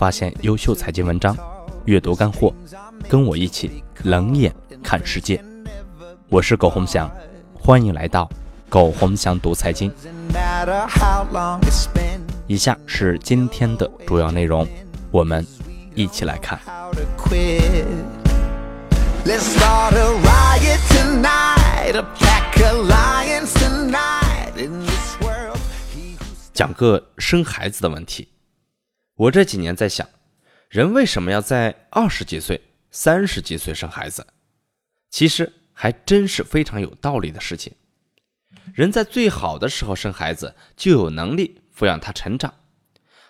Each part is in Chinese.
发现优秀财经文章，阅读干货，跟我一起冷眼看世界。我是苟洪翔，欢迎来到苟洪翔读财经。以下是今天的主要内容，我们一起来看。讲个生孩子的问题。我这几年在想，人为什么要在二十几岁、三十几岁生孩子？其实还真是非常有道理的事情。人在最好的时候生孩子，就有能力抚养他成长。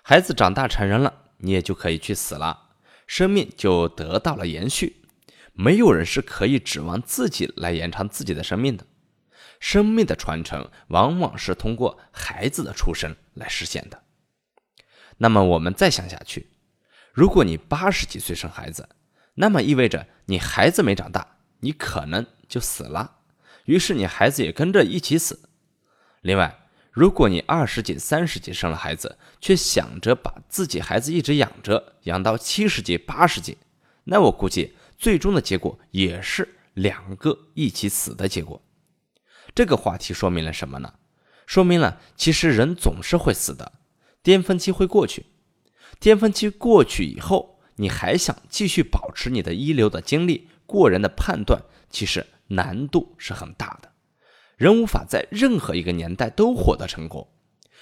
孩子长大成人了，你也就可以去死了，生命就得到了延续。没有人是可以指望自己来延长自己的生命的。生命的传承往往是通过孩子的出生来实现的。那么我们再想下去，如果你八十几岁生孩子，那么意味着你孩子没长大，你可能就死了，于是你孩子也跟着一起死。另外，如果你二十几、三十几生了孩子，却想着把自己孩子一直养着，养到七十几、八十几，那我估计最终的结果也是两个一起死的结果。这个话题说明了什么呢？说明了其实人总是会死的。巅峰期会过去，巅峰期过去以后，你还想继续保持你的一流的精力、过人的判断，其实难度是很大的。人无法在任何一个年代都获得成功，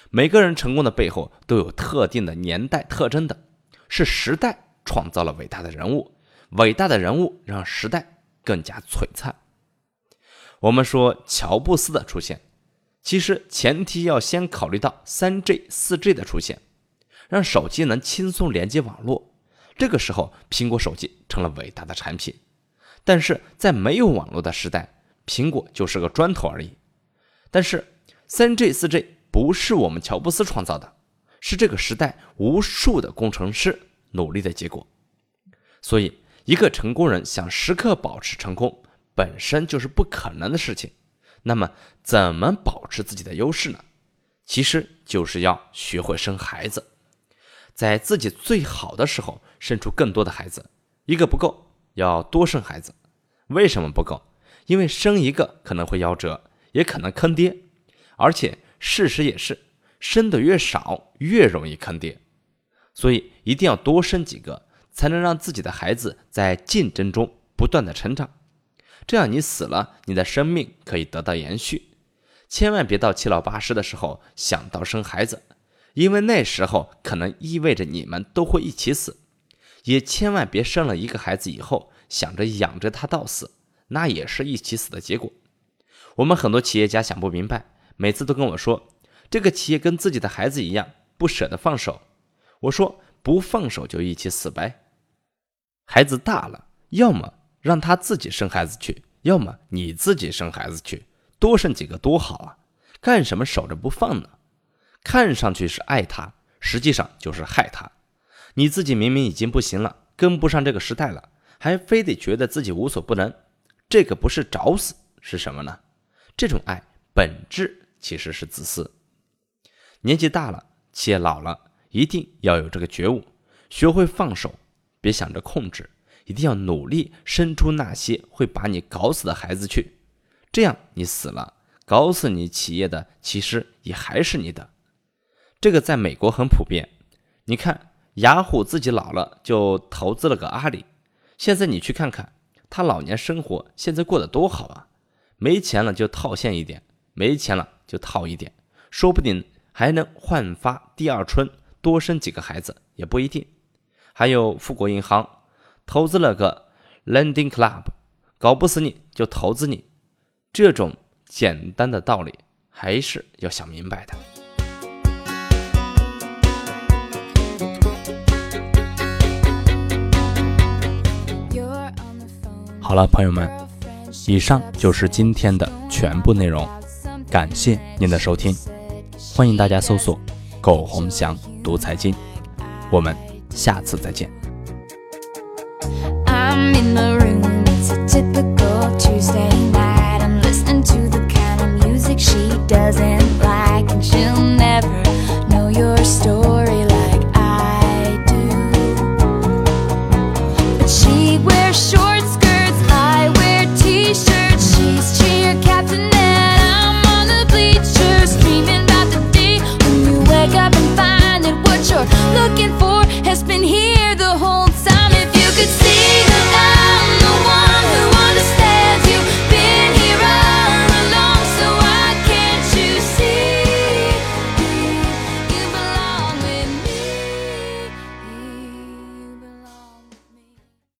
每个人成功的背后都有特定的年代特征的，是时代创造了伟大的人物，伟大的人物让时代更加璀璨。我们说乔布斯的出现。其实前提要先考虑到三 G、四 G 的出现，让手机能轻松连接网络。这个时候，苹果手机成了伟大的产品。但是在没有网络的时代，苹果就是个砖头而已。但是三 G、四 G 不是我们乔布斯创造的，是这个时代无数的工程师努力的结果。所以，一个成功人想时刻保持成功，本身就是不可能的事情。那么，怎么保持自己的优势呢？其实就是要学会生孩子，在自己最好的时候生出更多的孩子。一个不够，要多生孩子。为什么不够？因为生一个可能会夭折，也可能坑爹。而且事实也是，生的越少，越容易坑爹。所以一定要多生几个，才能让自己的孩子在竞争中不断的成长。这样你死了，你的生命可以得到延续。千万别到七老八十的时候想到生孩子，因为那时候可能意味着你们都会一起死。也千万别生了一个孩子以后想着养着他到死，那也是一起死的结果。我们很多企业家想不明白，每次都跟我说，这个企业跟自己的孩子一样，不舍得放手。我说不放手就一起死呗。孩子大了，要么。让他自己生孩子去，要么你自己生孩子去，多生几个多好啊！干什么守着不放呢？看上去是爱他，实际上就是害他。你自己明明已经不行了，跟不上这个时代了，还非得觉得自己无所不能，这个不是找死是什么呢？这种爱本质其实是自私。年纪大了，且老了，一定要有这个觉悟，学会放手，别想着控制。一定要努力生出那些会把你搞死的孩子去，这样你死了，搞死你企业的其实也还是你的。这个在美国很普遍。你看，雅虎自己老了就投资了个阿里，现在你去看看他老年生活现在过得多好啊！没钱了就套现一点，没钱了就套一点，说不定还能焕发第二春，多生几个孩子也不一定。还有富国银行。投资了个 Lending Club，搞不死你就投资你，这种简单的道理还是要想明白的。好了，朋友们，以上就是今天的全部内容，感谢您的收听，欢迎大家搜索“苟洪祥读财经”，我们下次再见。